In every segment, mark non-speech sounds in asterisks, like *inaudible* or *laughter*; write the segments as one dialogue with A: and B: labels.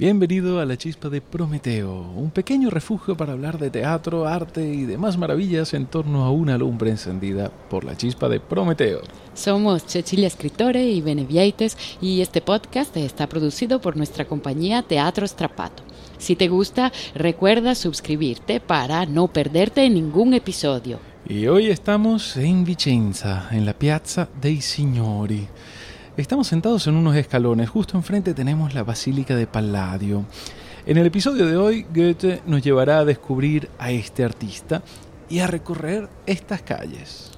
A: Bienvenido a la chispa de Prometeo, un pequeño refugio para hablar de teatro, arte y demás maravillas en torno a una lumbre encendida por la chispa de Prometeo.
B: Somos Cecilia Escritore y Benevieites y este podcast está producido por nuestra compañía Teatro Strapato. Si te gusta, recuerda suscribirte para no perderte ningún episodio.
A: Y hoy estamos en Vicenza, en la Piazza dei Signori. Estamos sentados en unos escalones, justo enfrente tenemos la Basílica de Palladio. En el episodio de hoy, Goethe nos llevará a descubrir a este artista y a recorrer estas calles.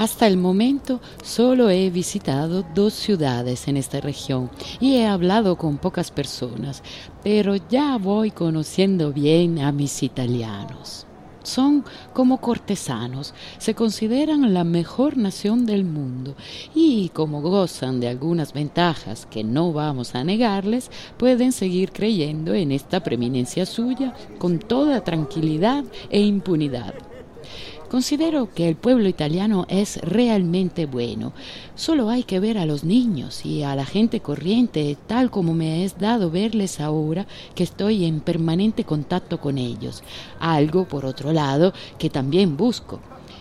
B: Hasta el momento solo he visitado dos ciudades en esta región y he hablado con pocas personas, pero ya voy conociendo bien a mis italianos. Son como cortesanos, se consideran la mejor nación del mundo y como gozan de algunas ventajas que no vamos a negarles, pueden seguir creyendo en esta preeminencia suya con toda tranquilidad e impunidad. Considero que el pueblo italiano es realmente bueno. Solo hay que ver a los niños y a la gente corriente, tal como me es dado verles ahora que estoy en permanente contacto con ellos. Algo, por otro lado, que también busco.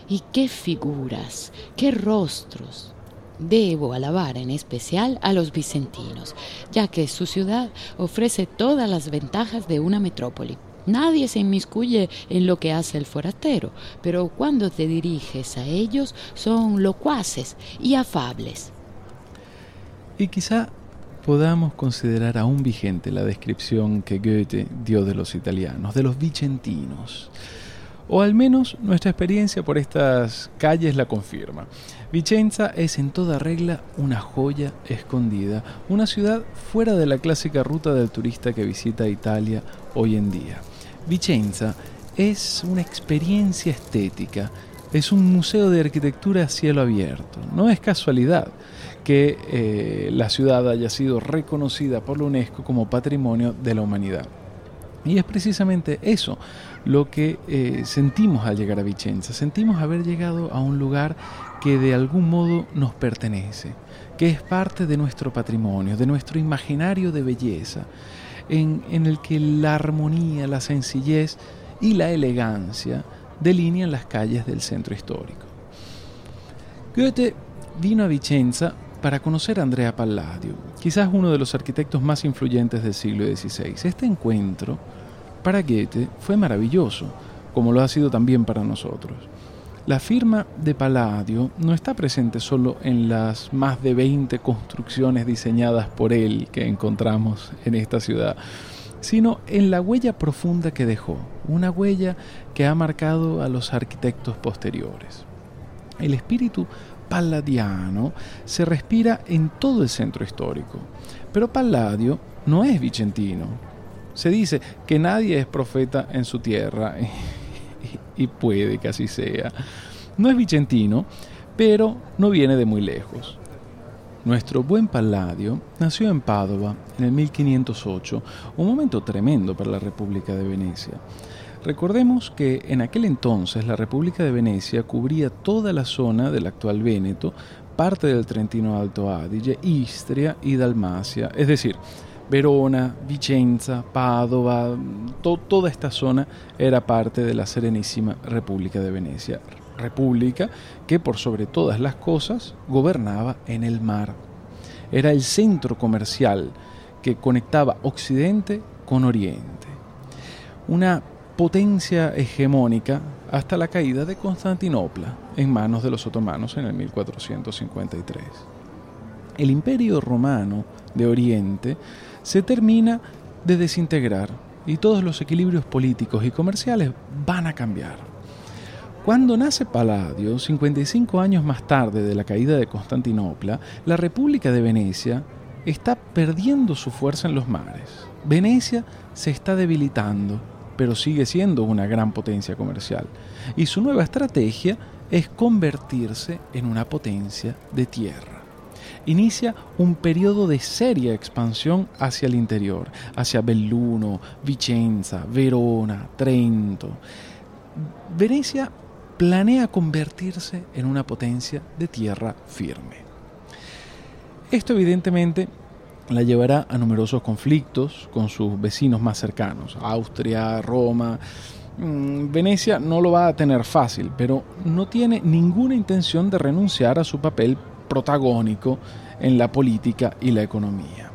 B: Y qué figuras, qué rostros. Debo alabar en especial a los vicentinos, ya que su ciudad ofrece todas las ventajas de una metrópoli. Nadie se inmiscuye en lo que hace el forastero, pero cuando te diriges a ellos son locuaces y afables.
A: Y quizá podamos considerar aún vigente la descripción que Goethe dio de los italianos, de los vicentinos. O al menos nuestra experiencia por estas calles la confirma. Vicenza es en toda regla una joya escondida, una ciudad fuera de la clásica ruta del turista que visita Italia hoy en día. Vicenza es una experiencia estética, es un museo de arquitectura a cielo abierto. No es casualidad que eh, la ciudad haya sido reconocida por la UNESCO como Patrimonio de la Humanidad. Y es precisamente eso lo que eh, sentimos al llegar a Vicenza. Sentimos haber llegado a un lugar que de algún modo nos pertenece, que es parte de nuestro patrimonio, de nuestro imaginario de belleza, en, el que la armonía, la sencillez y la elegancia delinean las calles del centro histórico. Goethe vino a Vicenza para conocer a Andrea Palladio, quizás uno de los arquitectos más influyentes del siglo XVI. Este encuentro para Goethe fue maravilloso, como lo ha sido también para nosotros. La firma de Palladio no está presente solo en las más de 20 construcciones diseñadas por él que encontramos en esta ciudad, sino en la huella profunda que dejó, una huella que ha marcado a los arquitectos posteriores. El espíritu palladiano se respira en todo el centro histórico, pero Palladio no es vicentino. Se dice que nadie es profeta en su tierra *laughs* y puede que así sea. No es vicentino, pero no viene de muy lejos. Nuestro buen Palladio nació en Padova en el 1508, un momento tremendo para la República de Venecia. Recordemos que en aquel entonces la República de Venecia cubría toda la zona del actual Véneto, parte del Trentino Alto Adige, Istria y Dalmacia, es decir, Verona, Vicenza, Padova, toda esta zona era parte de la Serenísima República de Venecia. República que por sobre todas las cosas gobernaba en el mar. Era el centro comercial que conectaba Occidente con Oriente. Una potencia hegemónica hasta la caída de Constantinopla en manos de los otomanos en el 1453. El imperio romano de Oriente se termina de desintegrar y todos los equilibrios políticos y comerciales van a cambiar. Cuando nace Palladio, 55 años más tarde de la caída de Constantinopla, la República de Venecia está perdiendo su fuerza en los mares. Venecia se está debilitando, pero sigue siendo una gran potencia comercial. Y su nueva estrategia es convertirse en una potencia de tierra. Inicia un periodo de seria expansión hacia el interior, hacia Belluno, Vicenza, Verona, Trento. Venecia planea convertirse en una potencia de tierra firme. Esto evidentemente la llevará a numerosos conflictos con sus vecinos más cercanos, Austria, Roma. Mm, Venecia no lo va a tener fácil, pero no tiene ninguna intención de renunciar a su papel protagónico en la política y la economía.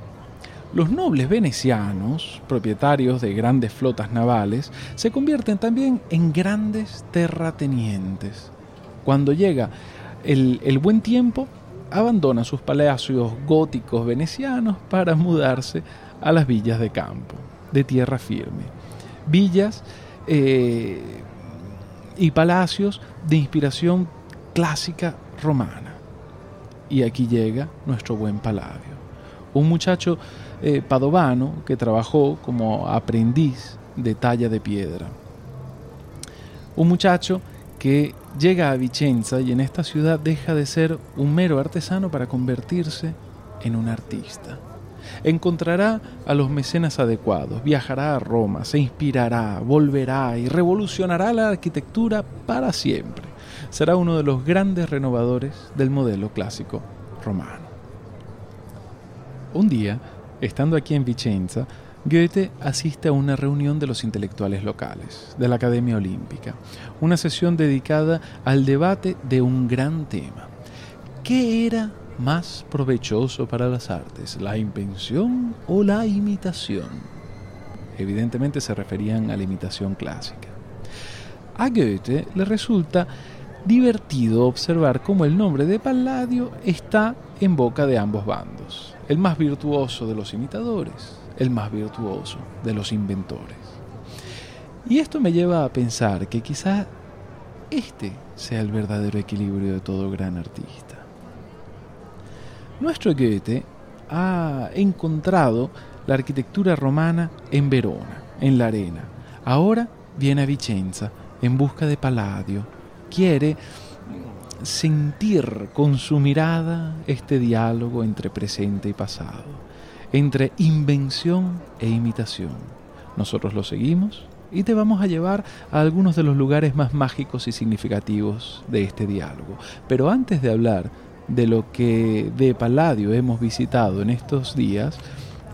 A: Los nobles venecianos, propietarios de grandes flotas navales, se convierten también en grandes terratenientes. Cuando llega el, buen tiempo, abandona sus palacios góticos venecianos para mudarse a las villas de campo, de tierra firme. Villas eh, y palacios de inspiración clásica romana. Y aquí llega nuestro buen Palladio, un muchacho eh, padovano que trabajó como aprendiz de talla de piedra. Un muchacho que llega a Vicenza y en esta ciudad deja de ser un mero artesano para convertirse en un artista. Encontrará a los mecenas adecuados, viajará a Roma, se inspirará, volverá y revolucionará la arquitectura para siempre. Será uno de los grandes renovadores del modelo clásico romano. Un día, estando aquí en Vicenza, Goethe asiste a una reunión de los intelectuales locales, de la Academia Olímpica, una sesión dedicada al debate de un gran tema. ¿Qué era más provechoso para las artes, la invención o la imitación? Evidentemente se referían a la imitación clásica. A Goethe le resulta divertido observar cómo el nombre de Palladio está en boca de ambos bandos, el más virtuoso de los imitadores, el más virtuoso de los inventores. Y esto me lleva a pensar que quizá este sea el verdadero equilibrio de todo gran artista. Nuestro Goethe ha encontrado la arquitectura romana en Verona, en la arena. Ahora viene a Vicenza en busca de Palladio. Quiere sentir con su mirada este diálogo entre presente y pasado entre invención e imitación. Nosotros lo seguimos y te vamos a llevar a algunos de los lugares más mágicos y significativos de este diálogo. Pero antes de hablar de lo que de Palladio hemos visitado en estos días,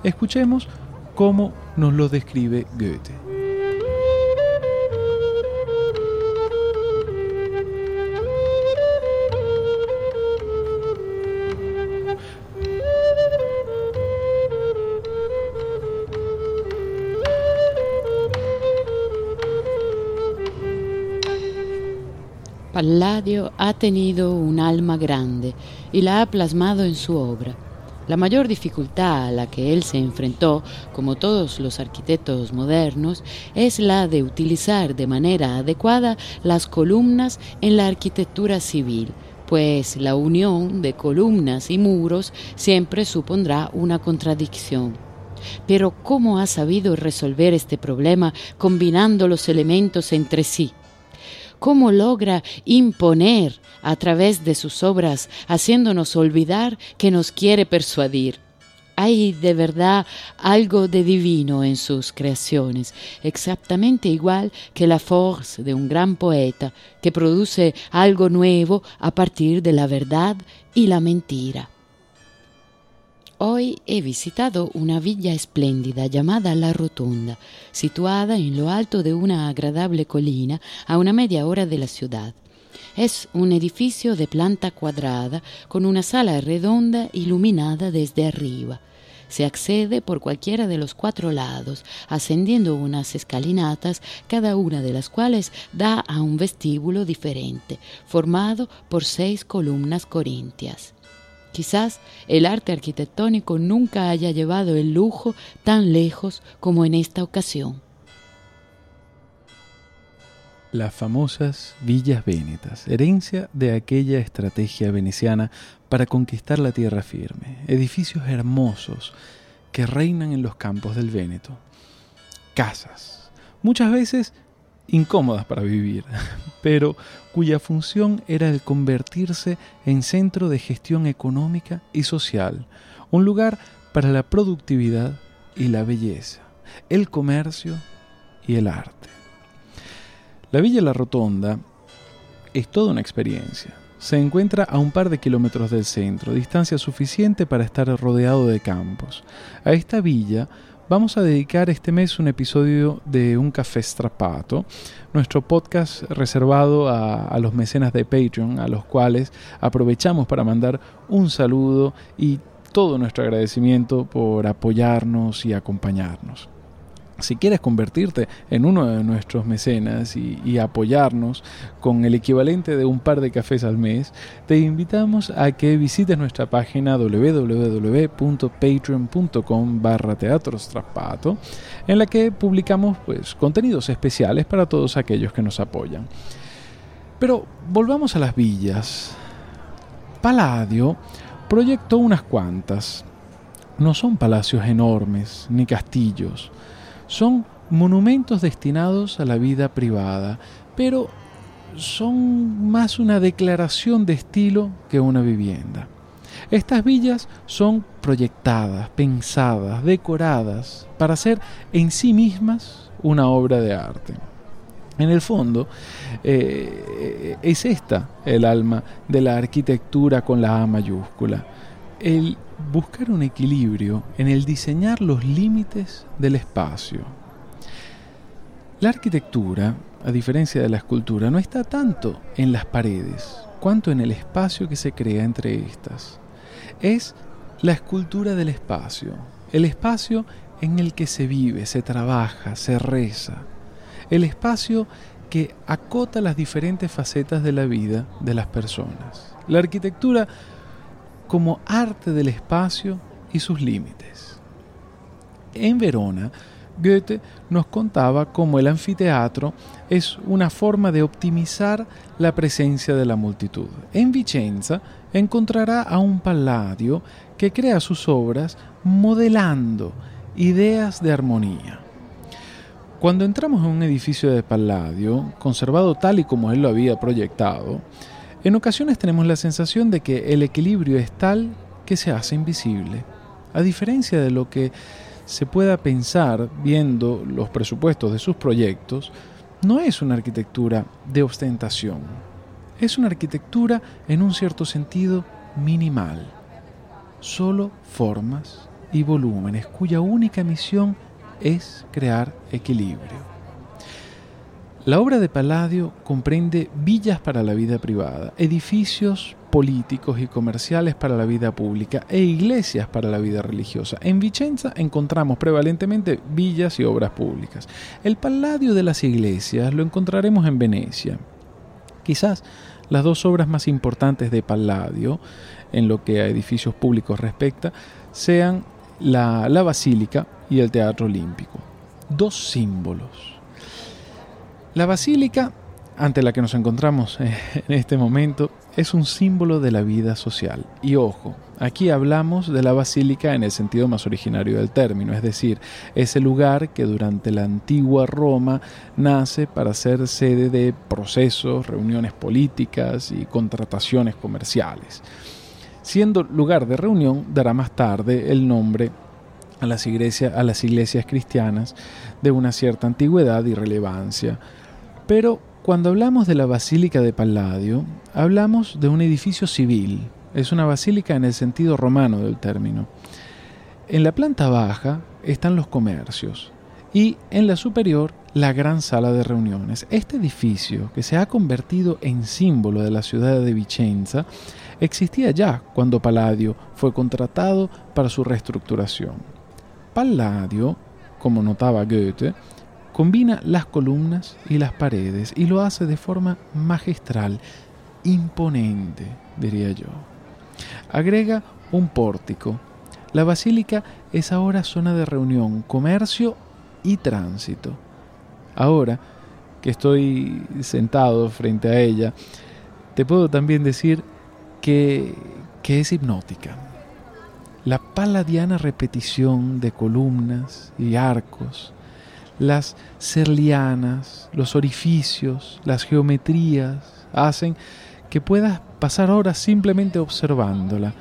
A: escuchemos cómo nos lo describe Goethe.
B: Palladio ha tenido un alma grande y la ha plasmado en su obra. La mayor dificultad a la que él se enfrentó, como todos los arquitectos modernos, es la de utilizar de manera adecuada las columnas en la arquitectura civil, pues la unión de columnas y muros siempre supondrá una contradicción. Pero ¿cómo ha sabido resolver este problema combinando los elementos entre sí? Cómo logra imponer a través de sus obras, haciéndonos olvidar que nos quiere persuadir. Hay de verdad algo de divino en sus creaciones, exactamente igual que la force de un gran poeta que produce algo nuevo a partir de la verdad y la mentira. Hoy he visitado una villa espléndida llamada La Rotonda, situada en lo alto de una agradable colina a una media hora de la ciudad. Es un edificio de planta cuadrada con una sala redonda iluminada desde arriba. Se accede por cualquiera de los cuatro lados, ascendiendo unas escalinatas, cada una de las cuales da a un vestíbulo diferente, formado por seis columnas corintias. Quizás el arte arquitectónico nunca haya llevado el lujo tan lejos como en esta ocasión.
A: las famosas villas vénetas, herencia de aquella estrategia veneciana para conquistar la tierra firme, edificios hermosos que reinan en los campos del Véneto, casas, muchas veces incómodas para vivir, *laughs* pero cuya función era el convertirse en centro de gestión económica y social, un lugar para la productividad y la belleza, el comercio y el arte. La Villa La Rotonda es toda una experiencia. Se encuentra a un par de kilómetros del centro, distancia suficiente para estar rodeado de campos. A esta villa vamos a dedicar este mes un episodio de Un Café Strapato, nuestro podcast reservado a, a, los mecenas de Patreon, a los cuales aprovechamos para mandar un saludo y todo nuestro agradecimiento por apoyarnos y acompañarnos. Si quieres convertirte en uno de nuestros mecenas y, apoyarnos con el equivalente de un par de cafés al mes, te invitamos a que visites nuestra página www.patreon.com barra en la que publicamos pues, contenidos especiales para todos aquellos que nos apoyan. Pero volvamos a las villas. Palladio proyectó unas cuantas. No son palacios enormes ni castillos son monumentos destinados a la vida privada, pero son más una declaración de estilo que una vivienda. Estas villas son proyectadas, pensadas, decoradas para ser en sí mismas una obra de arte. En el fondo, eh, es esta el alma de la arquitectura con la A mayúscula. El buscar un equilibrio en el diseñar los límites del espacio. La arquitectura, a diferencia de la escultura, no está tanto en las paredes, cuanto en el espacio que se crea entre estas. Es la escultura del espacio, el espacio en el que se vive, se trabaja, se reza, el espacio que acota las diferentes facetas de la vida de las personas. La arquitectura como arte del espacio y sus límites. En Verona, Goethe nos contaba cómo el anfiteatro es una forma de optimizar la presencia de la multitud. En Vicenza encontrará a un Palladio que crea sus obras modelando ideas de armonía. Cuando entramos en un edificio de Palladio, conservado tal y como él lo había proyectado, en ocasiones tenemos la sensación de que el equilibrio es tal que se hace invisible, a diferencia de lo que se pueda pensar viendo los presupuestos de sus proyectos, no es una arquitectura de ostentación, es una arquitectura en un cierto sentido minimal, solo formas y volúmenes cuya única misión es crear equilibrio. La obra de Palladio comprende villas para la vida privada, edificios políticos y comerciales para la vida pública e iglesias para la vida religiosa. En Vicenza encontramos prevalentemente villas y obras públicas. El Palladio de las iglesias lo encontraremos en Venecia. Quizás las dos obras más importantes de Palladio, en lo que a edificios públicos respecta, sean la, la Basílica y el Teatro Olímpico. Dos símbolos la basílica ante la que nos encontramos eh, en este momento es un símbolo de la vida social. Y ojo, aquí hablamos de la basílica en el sentido más originario del término, es decir, ese lugar que durante la antigua Roma nace para ser sede de procesos, reuniones políticas y contrataciones comerciales. Siendo lugar de reunión, dará más tarde el nombre a las, iglesias, a las iglesias cristianas de una cierta antigüedad y relevancia pero cuando hablamos de la Basílica de Palladio, hablamos de un edificio civil. Es una basílica en el sentido romano del término. En la planta baja están los comercios y en la superior la gran sala de reuniones. Este edificio, que se ha convertido en símbolo de la ciudad de Vicenza, existía ya cuando Palladio fue contratado para su reestructuración. Palladio, como notaba Goethe, Combina las columnas y las paredes y lo hace de forma magistral, imponente, diría yo. Agrega un pórtico. La basílica es ahora zona de reunión, comercio y tránsito. Ahora, que estoy sentado frente a ella, te puedo también decir que, que es hipnótica. La paladiana repetición de columnas y arcos, las serlianas, los orificios, las geometrías, hacen que puedas pasar horas simplemente observándola.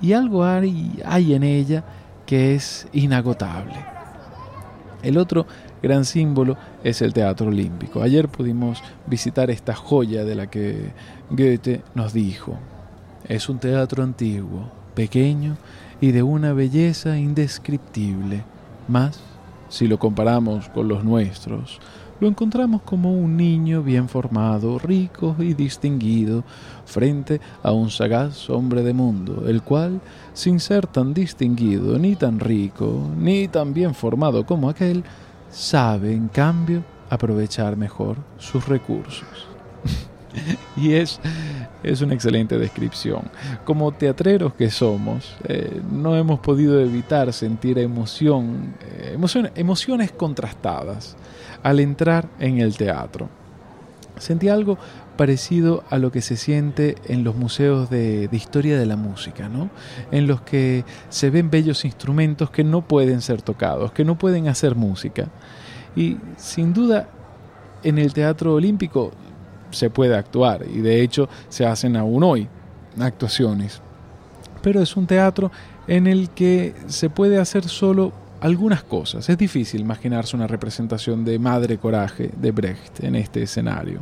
A: Y algo hay, en ella que es inagotable. El otro gran símbolo es el Teatro Olímpico. Ayer pudimos visitar esta joya de la que Goethe nos dijo. Es un teatro antiguo, pequeño y de una belleza indescriptible, más si lo comparamos con los nuestros, lo encontramos como un niño bien formado, rico y distinguido, frente a un sagaz hombre de mundo, el cual, sin ser tan distinguido, ni tan rico, ni tan bien formado como aquel, sabe, en cambio, aprovechar mejor sus recursos. *laughs* *laughs* y es, es una excelente descripción. Como teatreros que somos, eh, no hemos podido evitar sentir emoción, eh, emociones contrastadas al entrar en el teatro. Sentí algo parecido a lo que se siente en los museos de, de, historia de la música, ¿no? En los que se ven bellos instrumentos que no pueden ser tocados, que no pueden hacer música. Y sin duda, en el Teatro Olímpico se puede actuar y de hecho se hacen aún hoy actuaciones. Pero es un teatro en el que se puede hacer solo algunas cosas. Es difícil imaginarse una representación de Madre Coraje de Brecht en este escenario.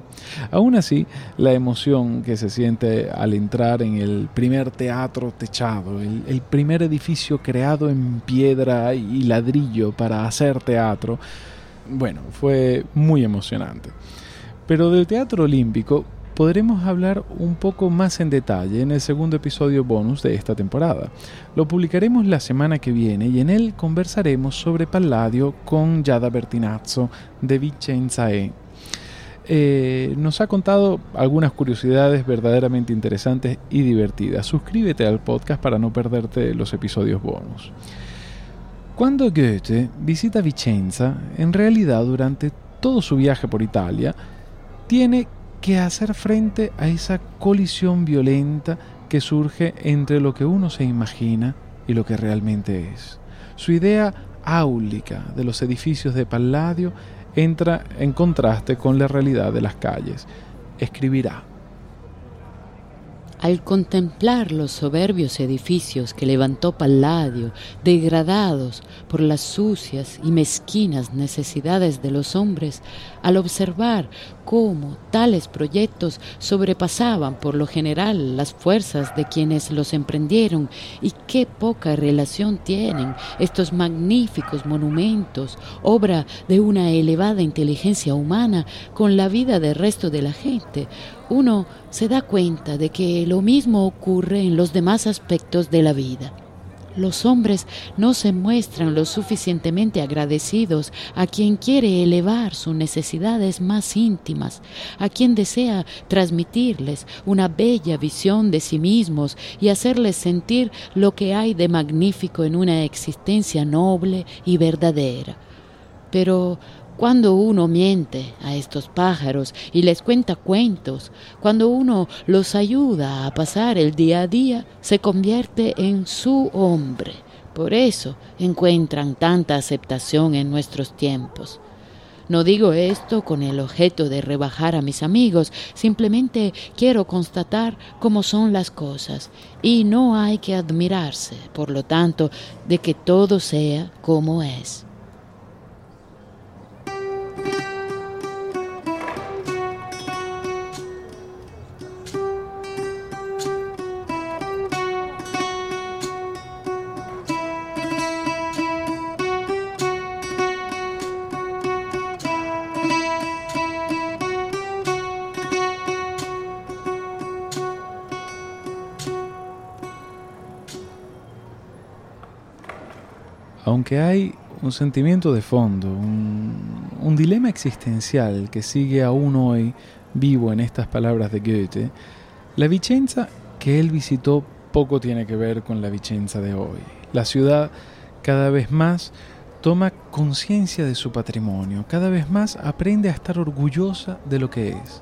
A: Aún así, la emoción que se siente al entrar en el primer teatro techado, el, el primer edificio creado en piedra y ladrillo para hacer teatro, bueno, fue muy emocionante. Pero del Teatro Olímpico podremos hablar un poco más en detalle en el segundo episodio bonus de esta temporada. Lo publicaremos la semana que viene y en él conversaremos sobre Palladio con Giada Bertinazzo de Vicenza E. Eh, nos ha contado algunas curiosidades verdaderamente interesantes y divertidas. Suscríbete al podcast para no perderte los episodios bonus. Cuando Goethe visita Vicenza, en realidad durante todo su viaje por Italia, tiene que hacer frente a esa colisión violenta que surge entre lo que uno se imagina y lo que realmente es. Su idea áulica de los edificios de Palladio entra en contraste con la realidad de las calles. Escribirá
B: al contemplar los soberbios edificios que levantó Palladio, degradados por las sucias y mezquinas necesidades de los hombres, al observar cómo tales proyectos sobrepasaban por lo general las fuerzas de quienes los emprendieron y qué poca relación tienen estos magníficos monumentos, obra de una elevada inteligencia humana, con la vida del resto de la gente, uno se da cuenta de que lo mismo ocurre en los demás aspectos de la vida. Los hombres no se muestran lo suficientemente agradecidos a quien quiere elevar sus necesidades más íntimas, a quien desea transmitirles una bella visión de sí mismos y hacerles sentir lo que hay de magnífico en una existencia noble y verdadera. Pero cuando uno miente a estos pájaros y les cuenta cuentos, cuando uno los ayuda a pasar el día a día, se convierte en su hombre. Por eso encuentran tanta aceptación en nuestros tiempos. No digo esto con el objeto de rebajar a mis amigos, simplemente quiero constatar cómo son las cosas y no hay que admirarse, por lo tanto, de que todo sea como es.
A: Aunque hay un sentimiento de fondo, un, dilema existencial que sigue aún hoy vivo en estas palabras de Goethe, la Vicenza que él visitó poco tiene que ver con la Vicenza de hoy. La ciudad cada vez más toma conciencia de su patrimonio, cada vez más aprende a estar orgullosa de lo que es.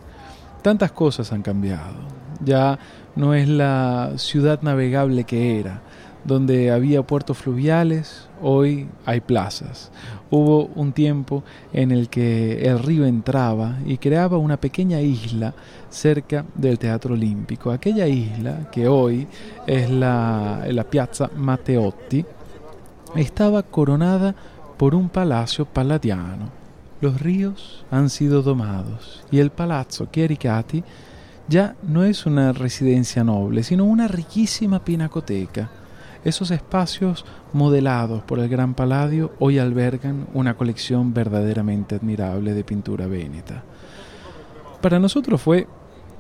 A: Tantas cosas han cambiado. Ya no es la ciudad navegable que era, donde había puertos fluviales, hoy hay plazas. Hubo un tiempo en el que el río entraba y creaba una pequeña isla cerca del Teatro Olímpico. Aquella isla, que hoy es la, Piazza Matteotti, estaba coronada por un palacio paladiano. Los ríos han sido domados y el Palazzo Chiericati ya no es una residencia noble, sino una riquísima pinacoteca esos espacios modelados por el Gran Palladio hoy albergan una colección verdaderamente admirable de pintura véneta. Para nosotros fue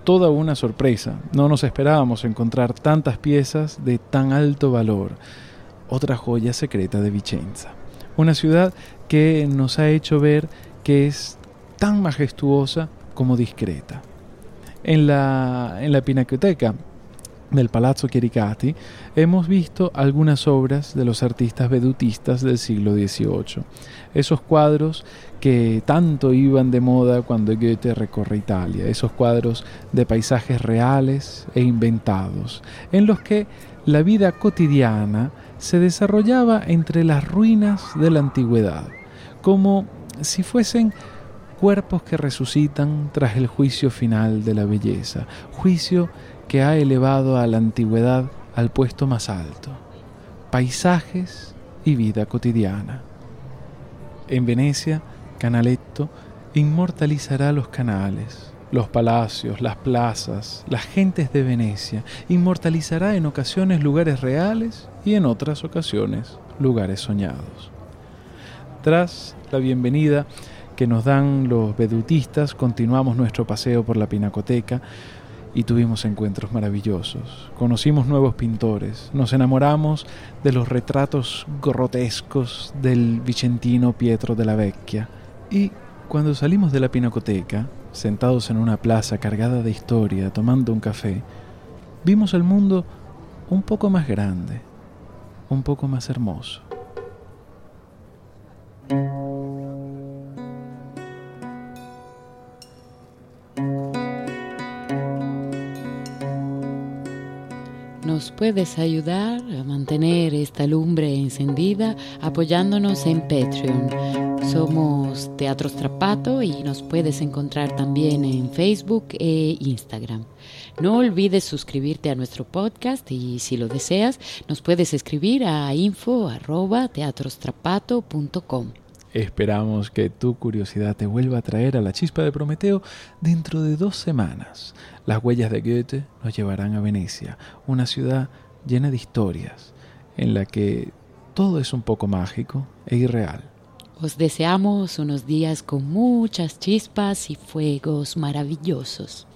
A: toda una sorpresa. No nos esperábamos encontrar tantas piezas de tan alto valor. Otra joya secreta de Vicenza. Una ciudad que nos ha hecho ver que es tan majestuosa como discreta. En la, en la Pinacoteca del Palazzo Chiericati, hemos visto algunas obras de los artistas vedutistas del siglo XVIII. Esos cuadros que tanto iban de moda cuando Goethe recorre Italia, esos cuadros de paisajes reales e inventados, en los que la vida cotidiana se desarrollaba entre las ruinas de la antigüedad, como si fuesen cuerpos que resucitan tras el juicio final de la belleza, juicio ha elevado a la antigüedad al puesto más alto, paisajes y vida cotidiana. En Venecia, Canaletto inmortalizará los canales, los palacios, las plazas, las gentes de Venecia, inmortalizará en ocasiones lugares reales y en otras ocasiones lugares soñados. Tras la bienvenida que nos dan los vedutistas, continuamos nuestro paseo por la Pinacoteca, y tuvimos encuentros maravillosos. Conocimos nuevos pintores, nos enamoramos de los retratos grotescos del vicentino Pietro de la Vecchia y cuando salimos de la pinacoteca, sentados en una plaza cargada de historia, tomando un café, vimos el mundo un poco más grande, un poco más hermoso.
B: Puedes ayudar a mantener esta lumbre encendida apoyándonos en Patreon. Somos Teatro Strapato y nos puedes encontrar también en Facebook e Instagram. No olvides suscribirte a nuestro podcast y si lo deseas nos puedes escribir a info@teatrostrapato.com.
A: Esperamos que tu curiosidad te vuelva a traer a la chispa de Prometeo dentro de dos semanas. Las huellas de Goethe nos llevarán a Venecia, una ciudad llena de historias, en la que todo es un poco mágico e irreal.
B: Os deseamos unos días con muchas chispas y fuegos maravillosos.